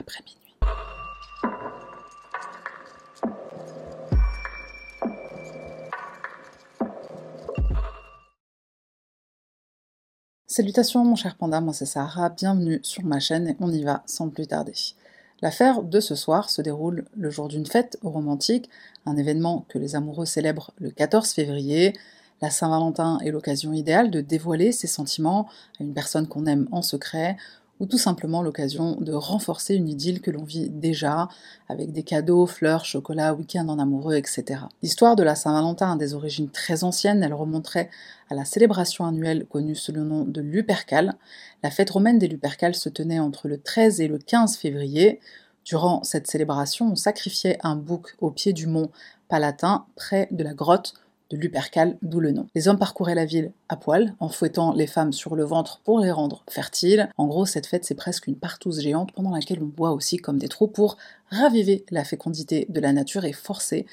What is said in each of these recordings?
après minuit. Salutations mon cher panda, moi c'est Sarah, bienvenue sur ma chaîne et on y va sans plus tarder. L'affaire de ce soir se déroule le jour d'une fête romantique, un événement que les amoureux célèbrent le 14 février. La Saint-Valentin est l'occasion idéale de dévoiler ses sentiments à une personne qu'on aime en secret, ou tout simplement l'occasion de renforcer une idylle que l'on vit déjà, avec des cadeaux, fleurs, chocolat, week-end en amoureux, etc. L'histoire de la Saint-Valentin a des origines très anciennes, elle remonterait à la célébration annuelle connue sous le nom de Lupercale. La fête romaine des Lupercales se tenait entre le 13 et le 15 février. Durant cette célébration, on sacrifiait un bouc au pied du mont Palatin, près de la grotte de Lupercal, d'où le nom. Les hommes parcouraient la ville à poil, en fouettant les femmes sur le ventre pour les rendre fertiles. En gros, cette fête, c'est presque une partouze géante pendant laquelle on boit aussi comme des trous pour raviver la fécondité de la nature et forcer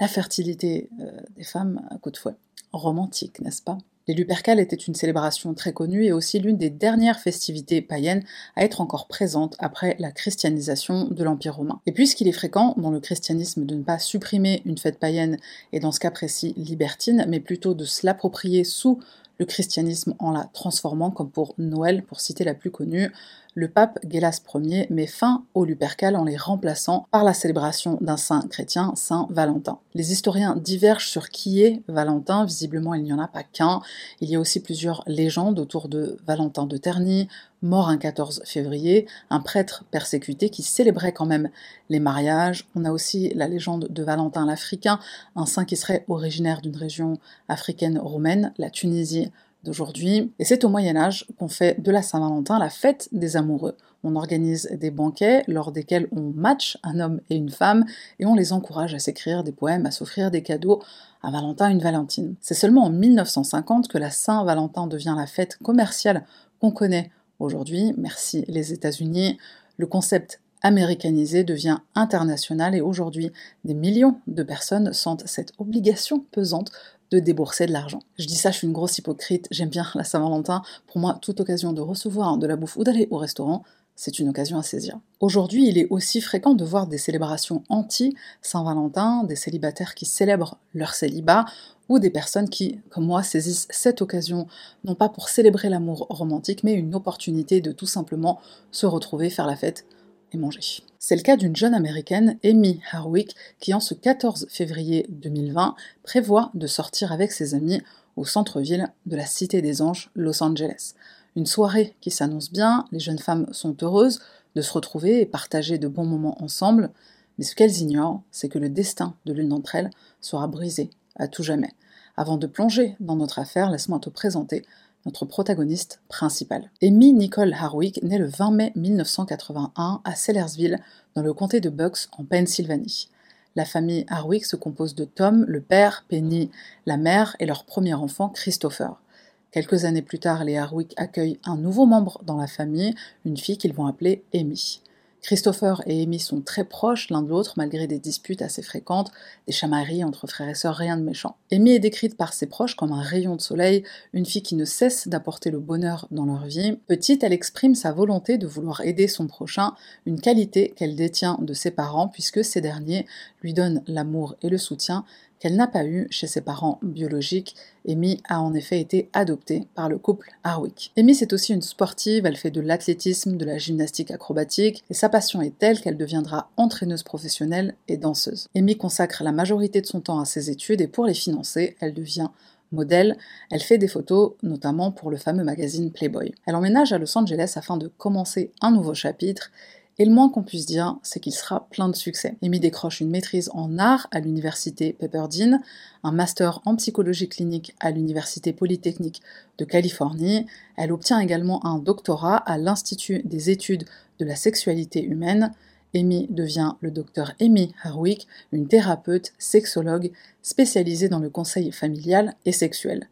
la fertilité euh, des femmes à coup de fouet. Romantique, n'est-ce pas? Les Lupercales étaient une célébration très connue et aussi l'une des dernières festivités païennes à être encore présente après la christianisation de l'Empire romain. Et puisqu'il est fréquent dans le christianisme de ne pas supprimer une fête païenne, et dans ce cas précis libertine, mais plutôt de se l'approprier sous le christianisme en la transformant, comme pour Noël, pour citer la plus connue, le pape Gélas Ier met fin aux Lupercales en les remplaçant par la célébration d'un saint chrétien, Saint Valentin. Les historiens divergent sur qui est Valentin, visiblement il n'y en a pas qu'un, il y a aussi plusieurs légendes autour de Valentin de Terny, mort un 14 février, un prêtre persécuté qui célébrait quand même les mariages. On a aussi la légende de Valentin l'Africain, un saint qui serait originaire d'une région africaine romaine, la Tunisie d'aujourd'hui. Et c'est au Moyen Âge qu'on fait de la Saint-Valentin la fête des amoureux. On organise des banquets lors desquels on match un homme et une femme et on les encourage à s'écrire des poèmes, à s'offrir des cadeaux à Valentin une Valentine. C'est seulement en 1950 que la Saint-Valentin devient la fête commerciale qu'on connaît aujourd'hui. Merci les États-Unis. Le concept américanisé devient international et aujourd'hui des millions de personnes sentent cette obligation pesante de débourser de l'argent. Je dis ça, je suis une grosse hypocrite, j'aime bien la Saint-Valentin. Pour moi, toute occasion de recevoir de la bouffe ou d'aller au restaurant, c'est une occasion à saisir. Aujourd'hui, il est aussi fréquent de voir des célébrations anti-Saint-Valentin, des célibataires qui célèbrent leur célibat, ou des personnes qui, comme moi, saisissent cette occasion non pas pour célébrer l'amour romantique, mais une opportunité de tout simplement se retrouver, faire la fête C'est le cas d'une jeune américaine, Amy Harwick, qui en ce 14 février 2020 prévoit de sortir avec ses amis au centre-ville de la Cité des Anges, Los Angeles. Une soirée qui s'annonce bien, les jeunes femmes sont heureuses de se retrouver et partager de bons moments ensemble, mais ce qu'elles ignorent, c'est que le destin de l'une d'entre elles sera brisé à tout jamais. Avant de plonger dans notre affaire, laisse-moi te présenter notre protagoniste principal. Amy Nicole Harwick naît le 20 mai 1981 à Sellersville, dans le comté de Bucks, en Pennsylvanie. La famille Harwick se compose de Tom, le père, Penny, la mère et leur premier enfant, Christopher. Quelques années plus tard, les Harwick accueillent un nouveau membre dans la famille, une fille qu'ils vont appeler Amy. Christopher et Amy sont très proches l'un de l'autre malgré des disputes assez fréquentes, des chamailleries entre frères et sœurs, rien de méchant. Amy est décrite par ses proches comme un rayon de soleil, une fille qui ne cesse d'apporter le bonheur dans leur vie. Petite, elle exprime sa volonté de vouloir aider son prochain, une qualité qu'elle détient de ses parents puisque ces derniers lui donnent l'amour et le soutien qu'elle n'a pas eu chez ses parents biologiques. Amy a en effet été adoptée par le couple Harwick. Amy c'est aussi une sportive, elle fait de l'athlétisme, de la gymnastique acrobatique, et sa passion est telle qu'elle deviendra entraîneuse professionnelle et danseuse. Amy consacre la majorité de son temps à ses études et pour les financer, elle devient modèle, elle fait des photos, notamment pour le fameux magazine Playboy. Elle emménage à Los Angeles afin de commencer un nouveau chapitre et le moins qu'on puisse dire, c'est qu'il sera plein de succès. Amy décroche une maîtrise en art à l'université Pepperdine, un master en psychologie clinique à l'université polytechnique de Californie. Elle obtient également un doctorat à l'Institut des études de la sexualité humaine. Amy devient le docteur Amy Harwick, une thérapeute sexologue spécialisée dans le conseil familial et sexuel.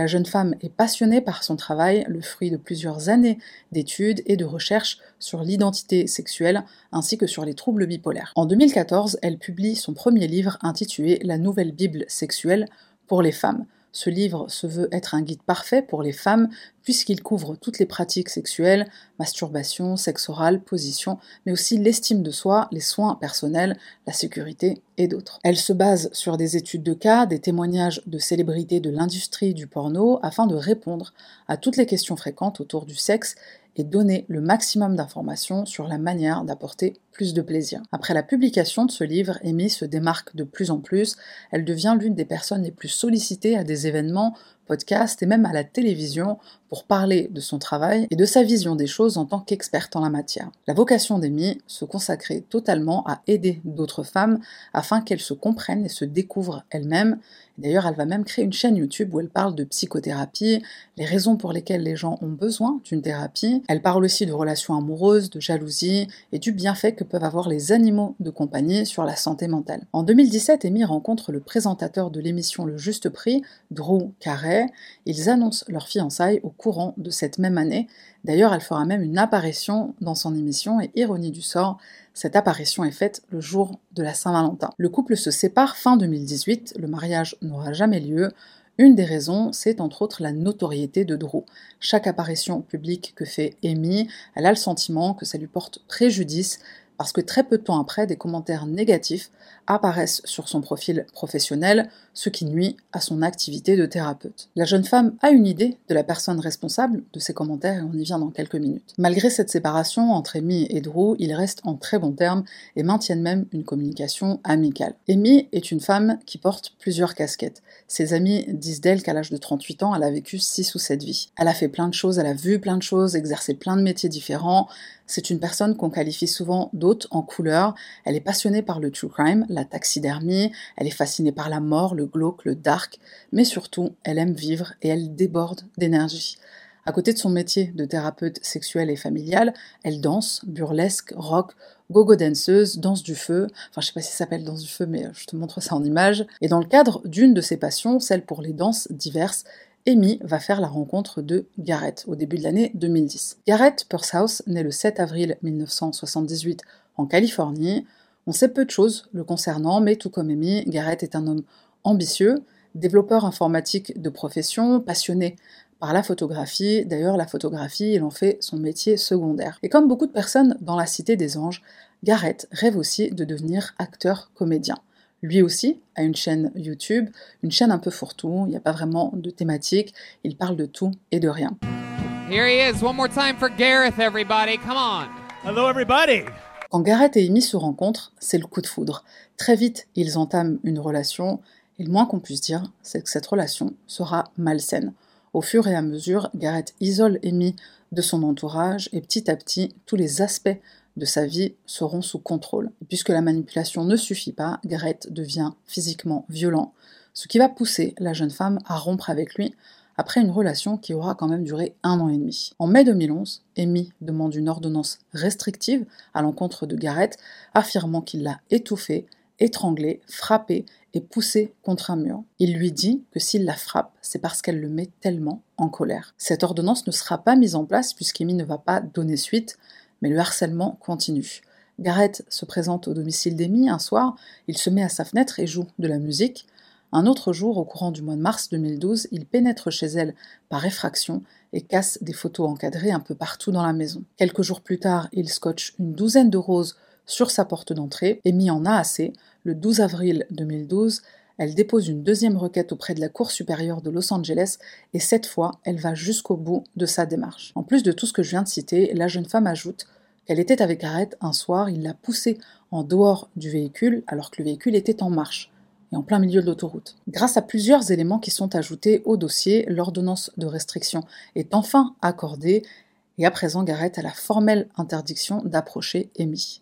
La jeune femme est passionnée par son travail, le fruit de plusieurs années d'études et de recherches sur l'identité sexuelle ainsi que sur les troubles bipolaires. En 2014, elle publie son premier livre intitulé La nouvelle Bible sexuelle pour les femmes. Ce livre se veut être un guide parfait pour les femmes puisqu'il couvre toutes les pratiques sexuelles, masturbation, sexe oral, position, mais aussi l'estime de soi, les soins personnels, la sécurité et d'autres. Elle se base sur des études de cas, des témoignages de célébrités de l'industrie du porno afin de répondre à toutes les questions fréquentes autour du sexe et donner le maximum d'informations sur la manière d'apporter plus de plaisir. Après la publication de ce livre, Amy se démarque de plus en plus, elle devient l'une des personnes les plus sollicitées à des événements podcast et même à la télévision pour parler de son travail et de sa vision des choses en tant qu'experte en la matière. La vocation d'Amy, se consacrer totalement à aider d'autres femmes afin qu'elles se comprennent et se découvrent elles-mêmes. D'ailleurs, elle va même créer une chaîne YouTube où elle parle de psychothérapie, les raisons pour lesquelles les gens ont besoin d'une thérapie. Elle parle aussi de relations amoureuses, de jalousie et du bienfait que peuvent avoir les animaux de compagnie sur la santé mentale. En 2017, Amy rencontre le présentateur de l'émission Le Juste Prix, Drew Carey, ils annoncent leur fiançailles au courant de cette même année. D'ailleurs, elle fera même une apparition dans son émission et ironie du sort, cette apparition est faite le jour de la Saint-Valentin. Le couple se sépare fin 2018, le mariage n'aura jamais lieu. Une des raisons, c'est entre autres la notoriété de Drew. Chaque apparition publique que fait Amy, elle a le sentiment que ça lui porte préjudice parce que très peu de temps après, des commentaires négatifs apparaissent sur son profil professionnel, ce qui nuit à son activité de thérapeute. La jeune femme a une idée de la personne responsable de ces commentaires et on y vient dans quelques minutes. Malgré cette séparation entre Amy et Drew, ils restent en très bons termes et maintiennent même une communication amicale. Amy est une femme qui porte plusieurs casquettes. Ses amis disent d'elle qu'à l'âge de 38 ans, elle a vécu 6 ou 7 vies. Elle a fait plein de choses, elle a vu plein de choses, exercé plein de métiers différents. C'est une personne qu'on qualifie souvent d'hôte en couleur. Elle est passionnée par le true crime, taxidermie, elle est fascinée par la mort, le glauque, le dark, mais surtout, elle aime vivre et elle déborde d'énergie. À côté de son métier de thérapeute sexuelle et familiale, elle danse, burlesque, rock, gogo danseuse, danse du feu, enfin je sais pas si ça s'appelle danse du feu, mais je te montre ça en image. Et dans le cadre d'une de ses passions, celle pour les danses diverses, Amy va faire la rencontre de Garrett au début de l'année 2010. Garrett Pursehouse naît le 7 avril 1978 en Californie. On sait peu de choses le concernant, mais tout comme Amy, Garrett est un homme ambitieux, développeur informatique de profession, passionné par la photographie. D'ailleurs, la photographie, il en fait son métier secondaire. Et comme beaucoup de personnes dans la Cité des Anges, Garrett rêve aussi de devenir acteur-comédien. Lui aussi a une chaîne YouTube, une chaîne un peu fourre-tout, il n'y a pas vraiment de thématique, il parle de tout et de rien. Here he is, one more time for Gareth, everybody, come on. Hello, everybody. Quand Gareth et Amy se rencontrent, c'est le coup de foudre. Très vite, ils entament une relation, et le moins qu'on puisse dire, c'est que cette relation sera malsaine. Au fur et à mesure, Gareth isole Amy de son entourage, et petit à petit, tous les aspects de sa vie seront sous contrôle. puisque la manipulation ne suffit pas, Gareth devient physiquement violent, ce qui va pousser la jeune femme à rompre avec lui après une relation qui aura quand même duré un an et demi. En mai 2011, Amy demande une ordonnance restrictive à l'encontre de Garrett, affirmant qu'il l'a étouffé, étranglé, frappé et poussé contre un mur. Il lui dit que s'il la frappe, c'est parce qu'elle le met tellement en colère. Cette ordonnance ne sera pas mise en place puisqu'Amy ne va pas donner suite, mais le harcèlement continue. Garrett se présente au domicile d'Amy un soir, il se met à sa fenêtre et joue de la musique. Un autre jour, au courant du mois de mars 2012, il pénètre chez elle par effraction et casse des photos encadrées un peu partout dans la maison. Quelques jours plus tard, il scotche une douzaine de roses sur sa porte d'entrée et mis en a. Le 12 avril 2012, elle dépose une deuxième requête auprès de la Cour supérieure de Los Angeles et cette fois, elle va jusqu'au bout de sa démarche. En plus de tout ce que je viens de citer, la jeune femme ajoute qu'elle était avec Garrett un soir, il l'a poussée en dehors du véhicule alors que le véhicule était en marche et en plein milieu de l'autoroute. Grâce à plusieurs éléments qui sont ajoutés au dossier, l'ordonnance de restriction est enfin accordée et à présent Garrett a la formelle interdiction d'approcher Amy.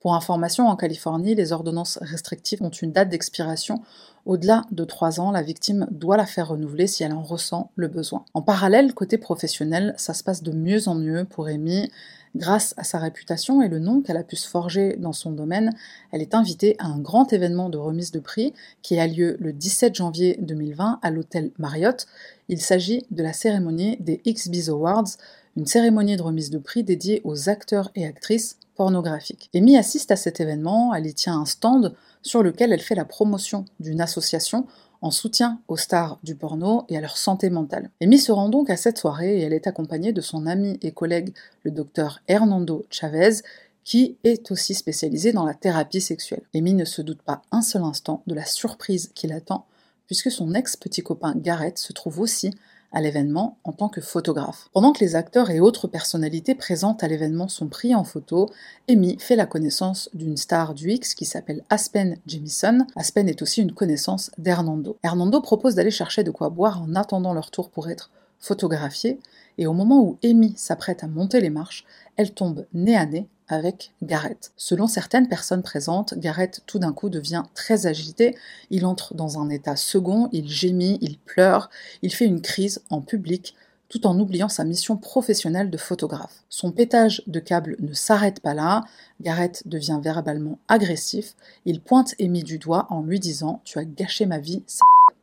Pour information, en Californie, les ordonnances restrictives ont une date d'expiration. Au-delà de trois ans, la victime doit la faire renouveler si elle en ressent le besoin. En parallèle, côté professionnel, ça se passe de mieux en mieux pour Amy. Grâce à sa réputation et le nom qu'elle a pu se forger dans son domaine, elle est invitée à un grand événement de remise de prix qui a lieu le 17 janvier 2020 à l'hôtel Marriott. Il s'agit de la cérémonie des XBiz Awards, une cérémonie de remise de prix dédiée aux acteurs et actrices pornographiques. Amy assiste à cet événement, elle y tient un stand sur lequel elle fait la promotion d'une association en soutien aux stars du porno et à leur santé mentale. Amy se rend donc à cette soirée et elle est accompagnée de son ami et collègue, le docteur Hernando Chavez, qui est aussi spécialisé dans la thérapie sexuelle. Amy ne se doute pas un seul instant de la surprise qui l'attend, puisque son ex-petit copain Garrett se trouve aussi à l'événement en tant que photographe. Pendant que les acteurs et autres personnalités présentes à l'événement sont pris en photo, Amy fait la connaissance d'une star du X qui s'appelle Aspen Jamison. Aspen est aussi une connaissance d'Hernando. Hernando propose d'aller chercher de quoi boire en attendant leur tour pour être photographié, et au moment où Amy s'apprête à monter les marches, elle tombe nez à nez avec Garrett. Selon certaines personnes présentes, Garrett tout d'un coup devient très agité, il entre dans un état second, il gémit, il pleure, il fait une crise en public, tout en oubliant sa mission professionnelle de photographe. Son pétage de câble ne s'arrête pas là, Garrett devient verbalement agressif, il pointe Amy du doigt en lui disant Tu as gâché ma vie,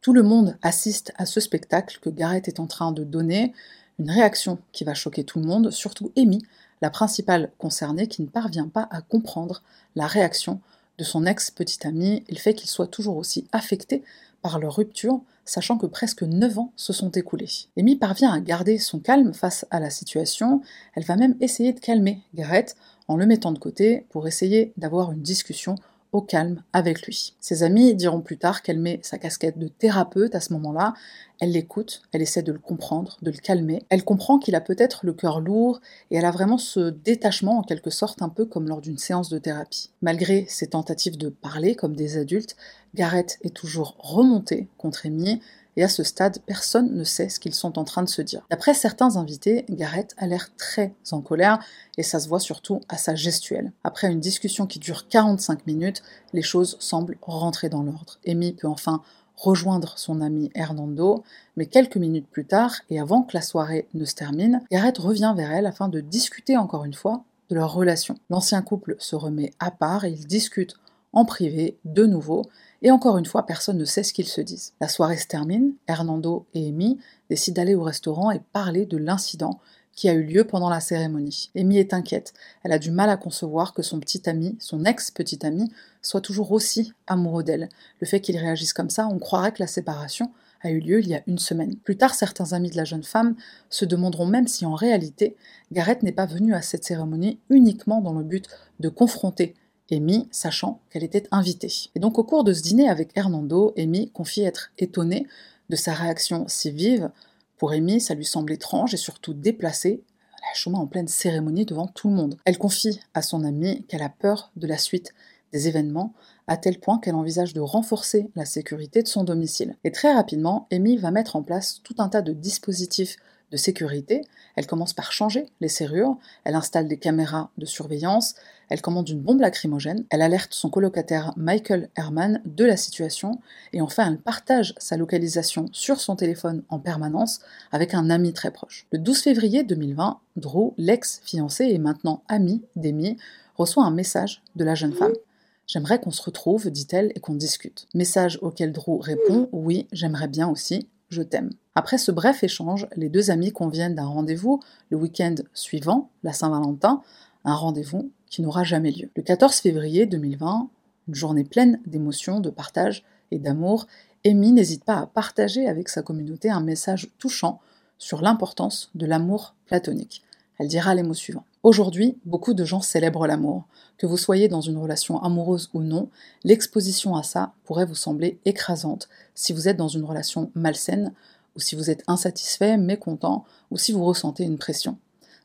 Tout le monde assiste à ce spectacle que Garrett est en train de donner, une réaction qui va choquer tout le monde, surtout Amy, la principale concernée qui ne parvient pas à comprendre la réaction de son ex-petite amie et le fait qu'il soit toujours aussi affecté par leur rupture, sachant que presque 9 ans se sont écoulés. Amy parvient à garder son calme face à la situation, elle va même essayer de calmer Garrett en le mettant de côté pour essayer d'avoir une discussion calme avec lui. Ses amis diront plus tard qu'elle met sa casquette de thérapeute à ce moment-là, elle l'écoute, elle essaie de le comprendre, de le calmer, elle comprend qu'il a peut-être le cœur lourd et elle a vraiment ce détachement en quelque sorte un peu comme lors d'une séance de thérapie. Malgré ses tentatives de parler comme des adultes, Garrett est toujours remonté contre Amy et à ce stade, personne ne sait ce qu'ils sont en train de se dire. D'après certains invités, Garrett a l'air très en colère, et ça se voit surtout à sa gestuelle. Après une discussion qui dure 45 minutes, les choses semblent rentrer dans l'ordre. Amy peut enfin rejoindre son ami Hernando, mais quelques minutes plus tard, et avant que la soirée ne se termine, Garrett revient vers elle afin de discuter encore une fois de leur relation. L'ancien couple se remet à part et ils discutent en privé de nouveau, et encore une fois, personne ne sait ce qu'ils se disent. La soirée se termine, Hernando et Amy décident d'aller au restaurant et parler de l'incident qui a eu lieu pendant la cérémonie. Amy est inquiète, elle a du mal à concevoir que son petit ami, son ex-petit ami, soit toujours aussi amoureux d'elle. Le fait qu'il réagisse comme ça, on croirait que la séparation a eu lieu il y a une semaine. Plus tard, certains amis de la jeune femme se demanderont même si en réalité, Gareth n'est pas venu à cette cérémonie uniquement dans le but de confronter Amy, sachant qu'elle était invitée. Et donc au cours de ce dîner avec Hernando, Amy confie être étonnée de sa réaction si vive. Pour Amy, ça lui semble étrange et surtout déplacé, la chemin en pleine cérémonie devant tout le monde. Elle confie à son amie qu'elle a peur de la suite des événements, à tel point qu'elle envisage de renforcer la sécurité de son domicile. Et très rapidement, Amy va mettre en place tout un tas de dispositifs de sécurité. Elle commence par changer les serrures, elle installe des caméras de surveillance, elle commande une bombe lacrymogène, elle alerte son colocataire Michael Herman de la situation et enfin elle partage sa localisation sur son téléphone en permanence avec un ami très proche. Le 12 février 2020, Drew, l'ex-fiancé et maintenant ami d'Amy, reçoit un message de la jeune femme. J'aimerais qu'on se retrouve, dit-elle, et qu'on discute. Message auquel Drew répond Oui, j'aimerais bien aussi, je t'aime. Après ce bref échange, les deux amis conviennent d'un rendez-vous le week-end suivant, la Saint-Valentin, un rendez-vous qui n'aura jamais lieu. Le 14 février 2020, une journée pleine d'émotions, de partage et d'amour, Amy n'hésite pas à partager avec sa communauté un message touchant sur l'importance de l'amour platonique. Elle dira les mots suivants. Aujourd'hui, beaucoup de gens célèbrent l'amour. Que vous soyez dans une relation amoureuse ou non, l'exposition à ça pourrait vous sembler écrasante si vous êtes dans une relation malsaine, ou si vous êtes insatisfait, mécontent, ou si vous ressentez une pression.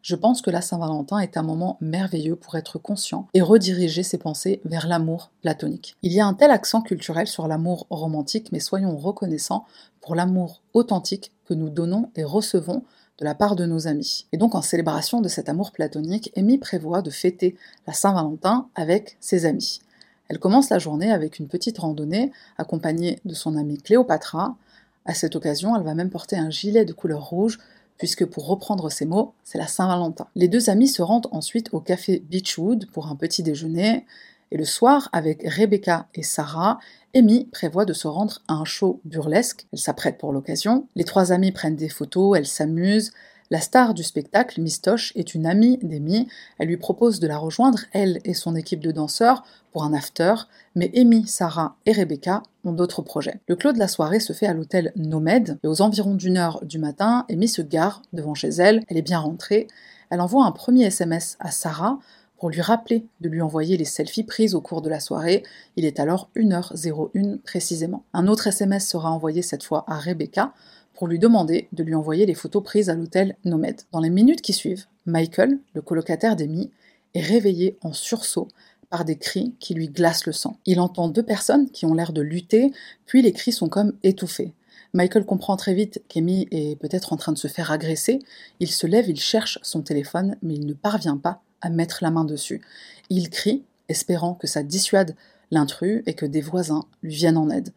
Je pense que la Saint-Valentin est un moment merveilleux pour être conscient et rediriger ses pensées vers l'amour platonique. Il y a un tel accent culturel sur l'amour romantique, mais soyons reconnaissants pour l'amour authentique que nous donnons et recevons de la part de nos amis. Et donc en célébration de cet amour platonique, Amy prévoit de fêter la Saint-Valentin avec ses amis. Elle commence la journée avec une petite randonnée accompagnée de son amie Cléopatra. À cette occasion, elle va même porter un gilet de couleur rouge puisque pour reprendre ses mots, c'est la Saint-Valentin. Les deux amis se rendent ensuite au café Beechwood pour un petit déjeuner, et le soir, avec Rebecca et Sarah, Amy prévoit de se rendre à un show burlesque. Elle s'apprête pour l'occasion. Les trois amis prennent des photos, elles s'amusent. La star du spectacle, Miss Tosh, est une amie d'Amy. Elle lui propose de la rejoindre, elle et son équipe de danseurs, pour un after, mais Amy, Sarah et Rebecca ont d'autres projets. Le clos de la soirée se fait à l'hôtel Nomad, et aux environs d'une heure du matin, Amy se gare devant chez elle, elle est bien rentrée. Elle envoie un premier SMS à Sarah pour lui rappeler de lui envoyer les selfies prises au cours de la soirée. Il est alors 1h01 précisément. Un autre SMS sera envoyé cette fois à Rebecca pour lui demander de lui envoyer les photos prises à l'hôtel Nomad. Dans les minutes qui suivent, Michael, le colocataire d'Amy, est réveillé en sursaut par des cris qui lui glacent le sang. Il entend deux personnes qui ont l'air de lutter, puis les cris sont comme étouffés. Michael comprend très vite qu'Amy est peut-être en train de se faire agresser. Il se lève, il cherche son téléphone, mais il ne parvient pas à mettre la main dessus. Il crie, espérant que ça dissuade l'intrus et que des voisins lui viennent en aide.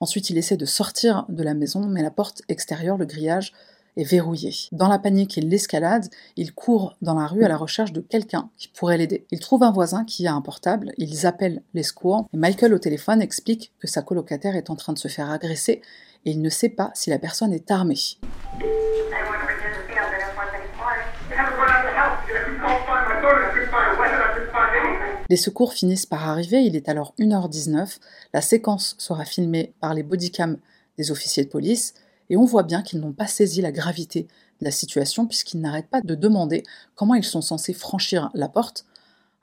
Ensuite, il essaie de sortir de la maison, mais la porte extérieure, le grillage, est verrouillé. Dans la panique et l'escalade, il court dans la rue à la recherche de quelqu'un qui pourrait l'aider. Il trouve un voisin qui a un portable, ils appellent les secours, et Michael au téléphone explique que sa colocataire est en train de se faire agresser et il ne sait pas si la personne est armée. Les secours finissent par arriver, il est alors 1h19, la séquence sera filmée par les bodycams des officiers de police, et on voit bien qu'ils n'ont pas saisi la gravité de la situation puisqu'ils n'arrêtent pas de demander comment ils sont censés franchir la porte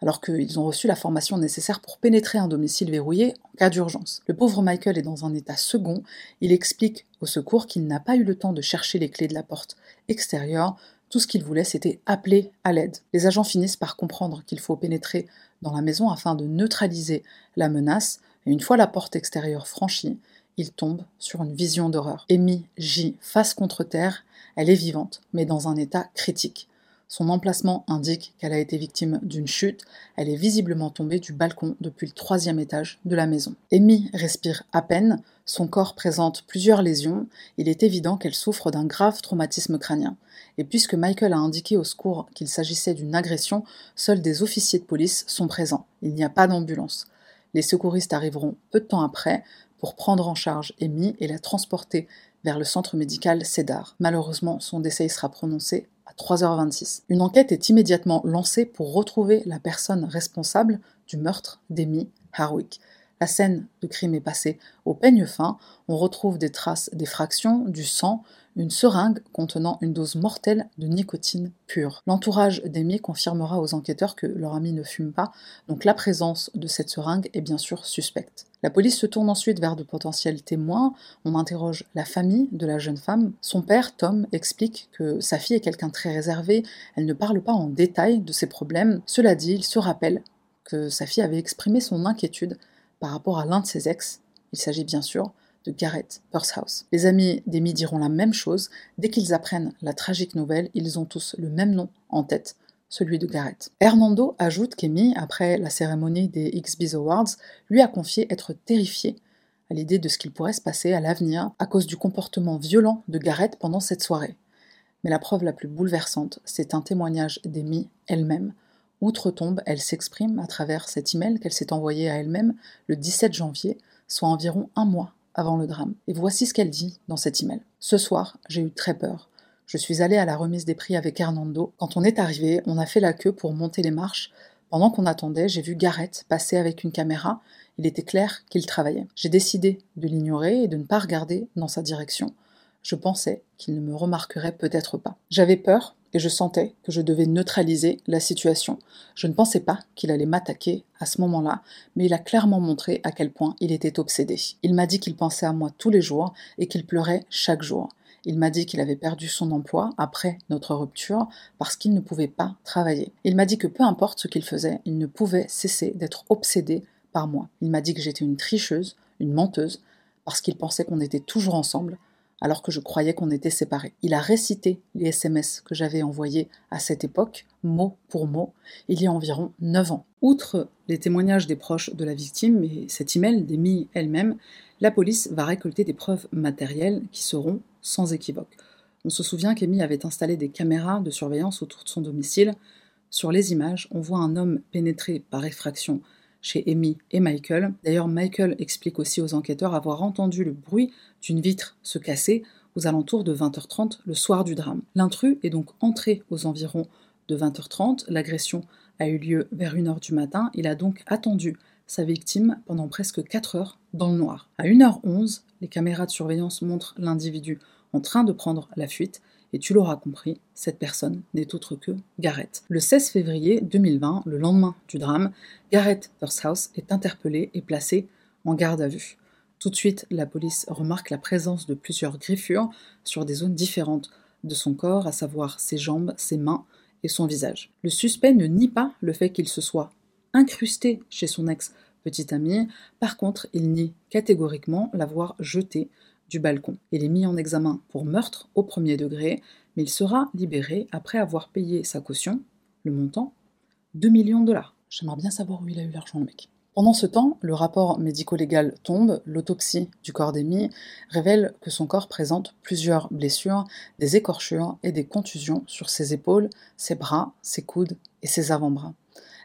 alors qu'ils ont reçu la formation nécessaire pour pénétrer un domicile verrouillé en cas d'urgence. Le pauvre Michael est dans un état second, il explique au secours qu'il n'a pas eu le temps de chercher les clés de la porte extérieure, tout ce qu'il voulait c'était appeler à l'aide. Les agents finissent par comprendre qu'il faut pénétrer dans la maison afin de neutraliser la menace, et une fois la porte extérieure franchie, il tombe sur une vision d'horreur. Amy gît face contre terre, elle est vivante, mais dans un état critique. Son emplacement indique qu'elle a été victime d'une chute, elle est visiblement tombée du balcon depuis le troisième étage de la maison. Amy respire à peine, son corps présente plusieurs lésions, il est évident qu'elle souffre d'un grave traumatisme crânien. Et puisque Michael a indiqué au secours qu'il s'agissait d'une agression, seuls des officiers de police sont présents. Il n'y a pas d'ambulance. Les secouristes arriveront peu de temps après pour prendre en charge Amy et la transporter vers le centre médical Cédar. Malheureusement, son décès sera prononcé à 3h26. Une enquête est immédiatement lancée pour retrouver la personne responsable du meurtre d'Amy Harwick. La scène de crime est passée au peigne fin, on retrouve des traces d'effraction, du sang, une seringue contenant une dose mortelle de nicotine pure. L'entourage d'Amy confirmera aux enquêteurs que leur ami ne fume pas, donc la présence de cette seringue est bien sûr suspecte. La police se tourne ensuite vers de potentiels témoins, on interroge la famille de la jeune femme. Son père, Tom, explique que sa fille est quelqu'un très réservé, elle ne parle pas en détail de ses problèmes. Cela dit, il se rappelle que sa fille avait exprimé son inquiétude par rapport à l'un de ses ex, il s'agit bien sûr de Garrett Pursehouse. Les amis d'Amy diront la même chose. Dès qu'ils apprennent la tragique nouvelle, ils ont tous le même nom en tête, celui de Garrett. Hernando ajoute qu'Amy, après la cérémonie des XB's Awards, lui a confié être terrifié à l'idée de ce qu'il pourrait se passer à l'avenir à cause du comportement violent de Garrett pendant cette soirée. Mais la preuve la plus bouleversante, c'est un témoignage d'Amy elle-même. Outre-tombe, elle s'exprime à travers cet email qu'elle s'est envoyé à elle-même le 17 janvier, soit environ un mois avant le drame. Et voici ce qu'elle dit dans cet email. Ce soir, j'ai eu très peur. Je suis allée à la remise des prix avec Hernando. Quand on est arrivé, on a fait la queue pour monter les marches. Pendant qu'on attendait, j'ai vu Garrett passer avec une caméra. Il était clair qu'il travaillait. J'ai décidé de l'ignorer et de ne pas regarder dans sa direction. Je pensais qu'il ne me remarquerait peut-être pas. J'avais peur et je sentais que je devais neutraliser la situation. Je ne pensais pas qu'il allait m'attaquer à ce moment-là, mais il a clairement montré à quel point il était obsédé. Il m'a dit qu'il pensait à moi tous les jours et qu'il pleurait chaque jour. Il m'a dit qu'il avait perdu son emploi après notre rupture parce qu'il ne pouvait pas travailler. Il m'a dit que peu importe ce qu'il faisait, il ne pouvait cesser d'être obsédé par moi. Il m'a dit que j'étais une tricheuse, une menteuse, parce qu'il pensait qu'on était toujours ensemble, alors que je croyais qu'on était séparés. Il a récité les SMS que j'avais envoyés à cette époque, mot pour mot, il y a environ 9 ans. Outre les témoignages des proches de la victime et cet email d'Amy elle-même, la police va récolter des preuves matérielles qui seront sans équivoque. On se souvient qu'Amy avait installé des caméras de surveillance autour de son domicile. Sur les images, on voit un homme pénétré par effraction chez Amy et Michael. D'ailleurs, Michael explique aussi aux enquêteurs avoir entendu le bruit d'une vitre se casser aux alentours de 20h30 le soir du drame. L'intrus est donc entré aux environs de 20h30, l'agression a eu lieu vers 1h du matin, il a donc attendu sa victime pendant presque 4 heures dans le noir. À 1h11, les caméras de surveillance montrent l'individu en train de prendre la fuite, et tu l'auras compris, cette personne n'est autre que Garrett. Le 16 février 2020, le lendemain du drame, Garrett House est interpellé et placé en garde à vue. Tout de suite, la police remarque la présence de plusieurs griffures sur des zones différentes de son corps, à savoir ses jambes, ses mains et son visage. Le suspect ne nie pas le fait qu'il se soit incrusté chez son ex-petite amie, par contre, il nie catégoriquement l'avoir jeté balcon. Il est mis en examen pour meurtre au premier degré, mais il sera libéré après avoir payé sa caution, le montant, 2 millions de dollars. J'aimerais bien savoir où il a eu l'argent, le mec. Pendant ce temps, le rapport médico-légal tombe, l'autopsie du corps d'Amy révèle que son corps présente plusieurs blessures, des écorchures et des contusions sur ses épaules, ses bras, ses coudes et ses avant-bras.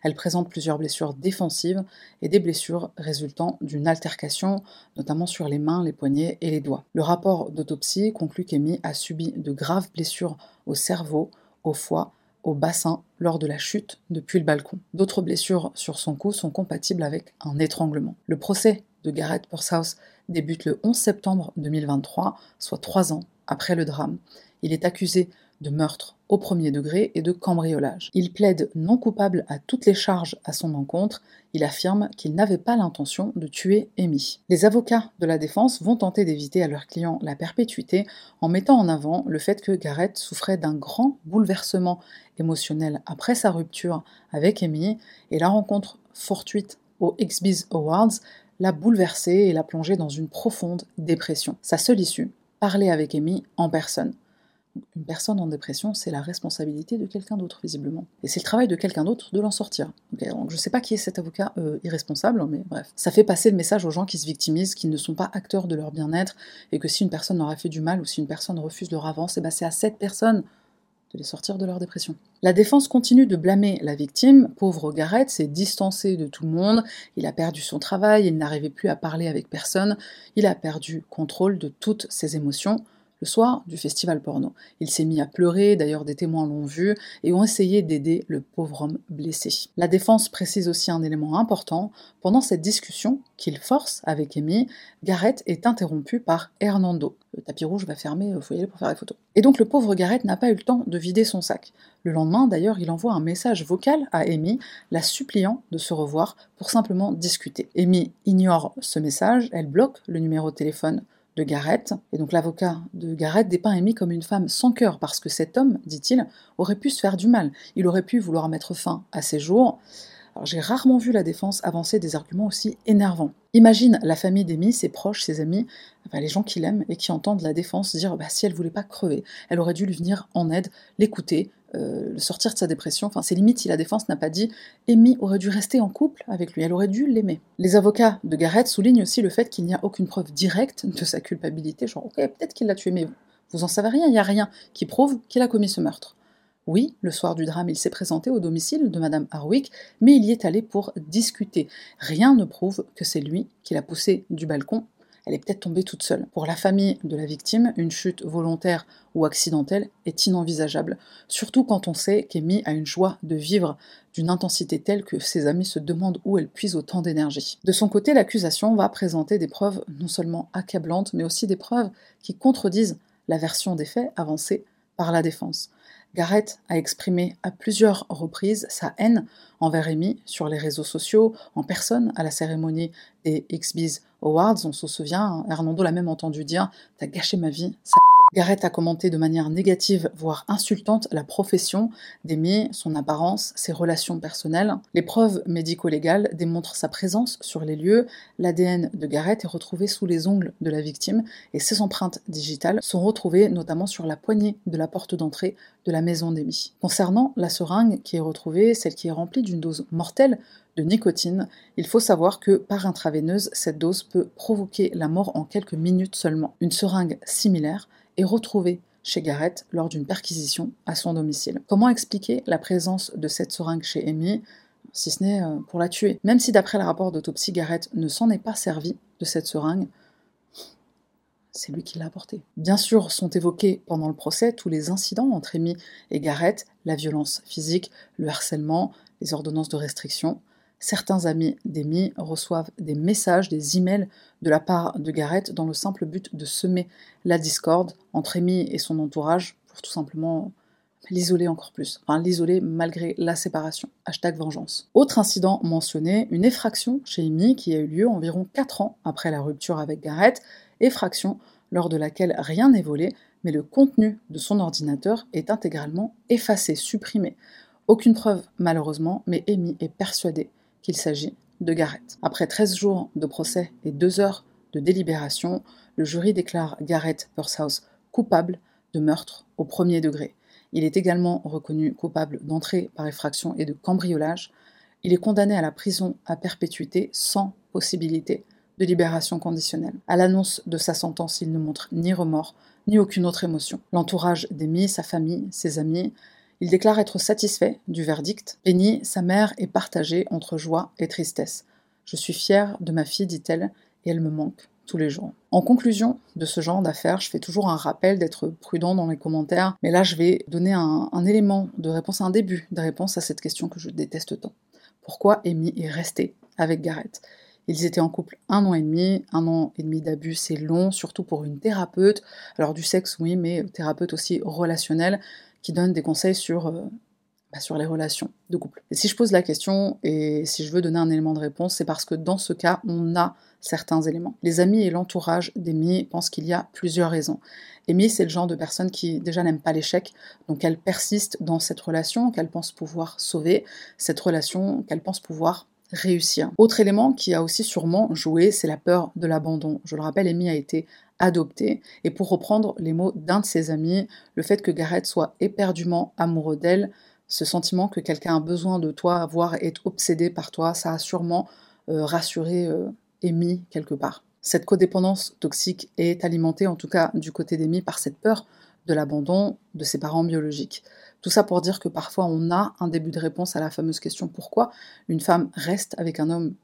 Elle présente plusieurs blessures défensives et des blessures résultant d'une altercation, notamment sur les mains, les poignets et les doigts. Le rapport d'autopsie conclut qu'Amy a subi de graves blessures au cerveau, au foie, au bassin lors de la chute depuis le balcon. D'autres blessures sur son cou sont compatibles avec un étranglement. Le procès de Garrett Pursehouse débute le 11 septembre 2023, soit trois ans après le drame. Il est accusé de meurtre au premier degré et de cambriolage. Il plaide non coupable à toutes les charges à son encontre. Il affirme qu'il n'avait pas l'intention de tuer Amy. Les avocats de la défense vont tenter d'éviter à leur client la perpétuité en mettant en avant le fait que Garrett souffrait d'un grand bouleversement émotionnel après sa rupture avec Amy et la rencontre fortuite aux XB's Awards l'a bouleversé et l'a plongé dans une profonde dépression. Sa seule issue, parler avec Amy en personne une personne en dépression, c'est la responsabilité de quelqu'un d'autre, visiblement. Et c'est le travail de quelqu'un d'autre de l'en sortir. donc je sais pas qui est cet avocat euh, irresponsable, mais bref. Ça fait passer le message aux gens qui se victimisent, qui ne sont pas acteurs de leur bien-être, et que si une personne leur a fait du mal ou si une personne refuse leur avance, eh ben c'est à cette personne de les sortir de leur dépression. La défense continue de blâmer la victime. Pauvre Garrett s'est distancé de tout le monde, il a perdu son travail, il n'arrivait plus à parler avec personne, il a perdu contrôle de toutes ses émotions le soir du festival porno. Il s'est mis à pleurer, d'ailleurs des témoins l'ont vu, et ont essayé d'aider le pauvre homme blessé. La défense précise aussi un élément important. Pendant cette discussion qu'il force avec Amy, Garrett est interrompu par Hernando. Le tapis rouge va fermer, il faut y aller pour faire les photos. Et donc le pauvre Garrett n'a pas eu le temps de vider son sac. Le lendemain, d'ailleurs, il envoie un message vocal à Amy, la suppliant de se revoir pour simplement discuter. Amy ignore ce message, elle bloque le numéro de téléphone de Garrett. Et donc l'avocat de Garrett dépeint Amy comme une femme sans cœur parce que cet homme, dit-il, aurait pu se faire du mal. Il aurait pu vouloir mettre fin à ses jours. J'ai rarement vu la défense avancer des arguments aussi énervants. Imagine la famille d'Amy, ses proches, ses amis, les gens qui l'aiment et qui entendent la défense dire bah, si elle voulait pas crever, elle aurait dû lui venir en aide, l'écouter, euh, sortir de sa dépression. Enfin, c'est limite si la défense n'a pas dit Amy aurait dû rester en couple avec lui, elle aurait dû l'aimer. Les avocats de Garrett soulignent aussi le fait qu'il n'y a aucune preuve directe de sa culpabilité, genre ok, peut-être qu'il l'a tué, mais vous en savez rien, il n'y a rien qui prouve qu'il a commis ce meurtre. Oui, le soir du drame, il s'est présenté au domicile de Madame Harwick, mais il y est allé pour discuter. Rien ne prouve que c'est lui qui l'a poussé du balcon elle est peut-être tombée toute seule. Pour la famille de la victime, une chute volontaire ou accidentelle est inenvisageable, surtout quand on sait qu'Amy a une joie de vivre d'une intensité telle que ses amis se demandent où elle puise autant d'énergie. De son côté, l'accusation va présenter des preuves non seulement accablantes, mais aussi des preuves qui contredisent la version des faits avancée par la défense. Garrett a exprimé à plusieurs reprises sa haine envers Amy sur les réseaux sociaux, en personne à la cérémonie des XB's Awards, on se souvient, hein. Hernando l'a même entendu dire T'as gâché ma vie, ça Garrett a commenté de manière négative, voire insultante, la profession d'Amy, son apparence, ses relations personnelles. Les preuves médico-légales démontrent sa présence sur les lieux. L'ADN de Garrett est retrouvé sous les ongles de la victime et ses empreintes digitales sont retrouvées notamment sur la poignée de la porte d'entrée de la maison d'Amy. Concernant la seringue qui est retrouvée, celle qui est remplie d'une dose mortelle de nicotine, il faut savoir que par intraveineuse, cette dose peut provoquer la mort en quelques minutes seulement. Une seringue similaire est retrouvé chez Garrett lors d'une perquisition à son domicile. Comment expliquer la présence de cette seringue chez Amy si ce n'est euh, pour la tuer? Même si d'après le rapport d'autopsie, Garrett ne s'en est pas servi de cette seringue, c'est lui qui l'a apporté. Bien sûr, sont évoqués pendant le procès tous les incidents entre Amy et Garrett, la violence physique, le harcèlement, les ordonnances de restriction. Certains amis d'Amy reçoivent des messages, des emails de la part de Garrett dans le simple but de semer la discorde entre Amy et son entourage pour tout simplement l'isoler encore plus, enfin l'isoler malgré la séparation. Hashtag vengeance. Autre incident mentionné, une effraction chez Amy qui a eu lieu environ 4 ans après la rupture avec Garrett, effraction lors de laquelle rien n'est volé, mais le contenu de son ordinateur est intégralement effacé, supprimé. Aucune preuve malheureusement, mais Amy est persuadée qu'il s'agit de Garrett. Après 13 jours de procès et 2 heures de délibération, le jury déclare Garrett Pursehouse coupable de meurtre au premier degré. Il est également reconnu coupable d'entrée par effraction et de cambriolage. Il est condamné à la prison à perpétuité sans possibilité de libération conditionnelle. À l'annonce de sa sentence, il ne montre ni remords, ni aucune autre émotion. L'entourage d'Amy, sa famille, ses amis, il déclare être satisfait du verdict. Penny, sa mère, est partagée entre joie et tristesse. Je suis fière de ma fille, dit-elle, et elle me manque les jours. En conclusion de ce genre d'affaires, je fais toujours un rappel d'être prudent dans les commentaires, mais là je vais donner un, élément de réponse, un début de réponse à cette question que je déteste tant. Pourquoi Amy est restée avec Garrett ils étaient en couple un an et demi, un an et demi d'abus c'est long, surtout pour une thérapeute, alors du sexe oui, mais thérapeute aussi relationnelle, qui donne des conseils sur euh, bah, sur les relations de couple. Et si je pose la question et si je veux donner un élément de réponse, c'est parce que dans ce cas, on a certains éléments. Les amis et l'entourage d'Amy pensent qu'il y a plusieurs raisons. Amy, c'est le genre de personne qui déjà n'aime pas l'échec, donc elle persiste dans cette relation qu'elle pense pouvoir sauver, cette relation qu'elle pense pouvoir réussir. Autre élément qui a aussi sûrement joué, c'est la peur de l'abandon. Je le rappelle, Amy a été adoptée, et pour reprendre les mots d'un de ses amis, le fait que Garrett soit éperdument amoureux d'elle, ce sentiment que quelqu'un a besoin de toi, voire est obsédé par toi, ça a sûrement euh, rassuré euh, Amy quelque part. Cette codépendance toxique est alimentée, en tout cas du côté d'Amy, par cette peur de l'abandon de ses parents biologiques. Tout ça pour dire que parfois on a un début de réponse à la fameuse question pourquoi une femme reste avec un homme,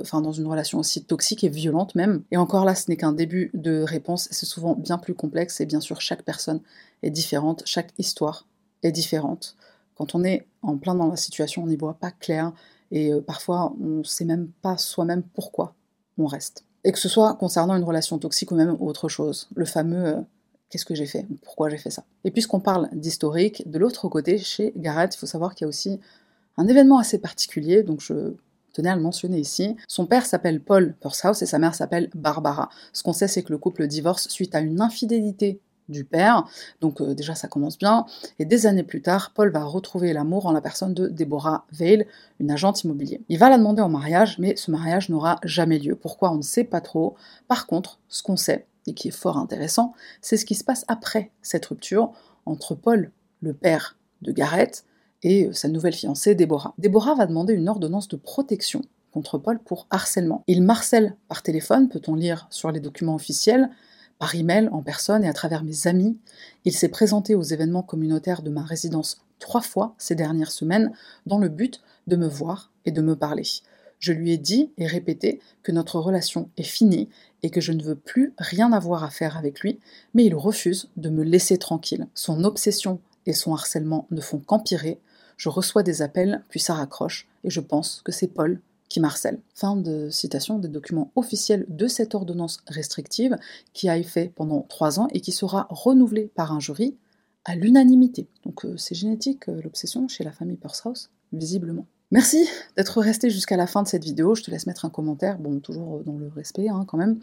enfin dans une relation aussi toxique et violente même. Et encore là, ce n'est qu'un début de réponse, c'est souvent bien plus complexe et bien sûr chaque personne est différente, chaque histoire est différente. Quand on est en plein dans la situation, on n'y voit pas clair et euh, parfois on ne sait même pas soi-même pourquoi on reste. Et que ce soit concernant une relation toxique ou même autre chose, le fameux euh, qu'est-ce que j'ai fait, pourquoi j'ai fait ça? Et puisqu'on parle d'historique, de l'autre côté, chez Garrett, il faut savoir qu'il y a aussi un événement assez particulier, donc je tenais à le mentionner ici. Son père s'appelle Paul Pursehouse et sa mère s'appelle Barbara. Ce qu'on sait, c'est que le couple divorce suite à une infidélité du père. Donc euh, déjà ça commence bien. Et des années plus tard, Paul va retrouver l'amour en la personne de Deborah Vale, une agente immobilière. Il va la demander en mariage, mais ce mariage n'aura jamais lieu. Pourquoi on ne sait pas trop. Par contre, ce qu'on sait, et qui est fort intéressant, c'est ce qui se passe après cette rupture entre Paul, le père de Garrett, et euh, sa nouvelle fiancée Deborah. Deborah va demander une ordonnance de protection contre Paul pour harcèlement. Il marcelle par téléphone, peut-on lire sur les documents officiels, par email, en personne et à travers mes amis. Il s'est présenté aux événements communautaires de ma résidence trois fois ces dernières semaines dans le but de me voir et de me parler. Je lui ai dit et répété que notre relation est finie et que je ne veux plus rien avoir à faire avec lui, mais il refuse de me laisser tranquille. Son obsession et son harcèlement ne font qu'empirer. Je reçois des appels, puis ça raccroche, et je pense que c'est Paul qui Fin de citation des documents officiels de cette ordonnance restrictive qui a été pendant trois ans et qui sera renouvelée par un jury à l'unanimité. Donc euh, c'est génétique euh, l'obsession chez la famille Pursehouse, visiblement. Merci d'être resté jusqu'à la fin de cette vidéo. Je te laisse mettre un commentaire, bon, toujours euh, dans le respect hein, quand même.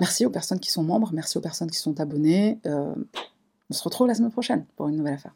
Merci aux personnes qui sont membres, merci aux personnes qui sont abonnées. on se retrouve la semaine prochaine pour une nouvelle affaire.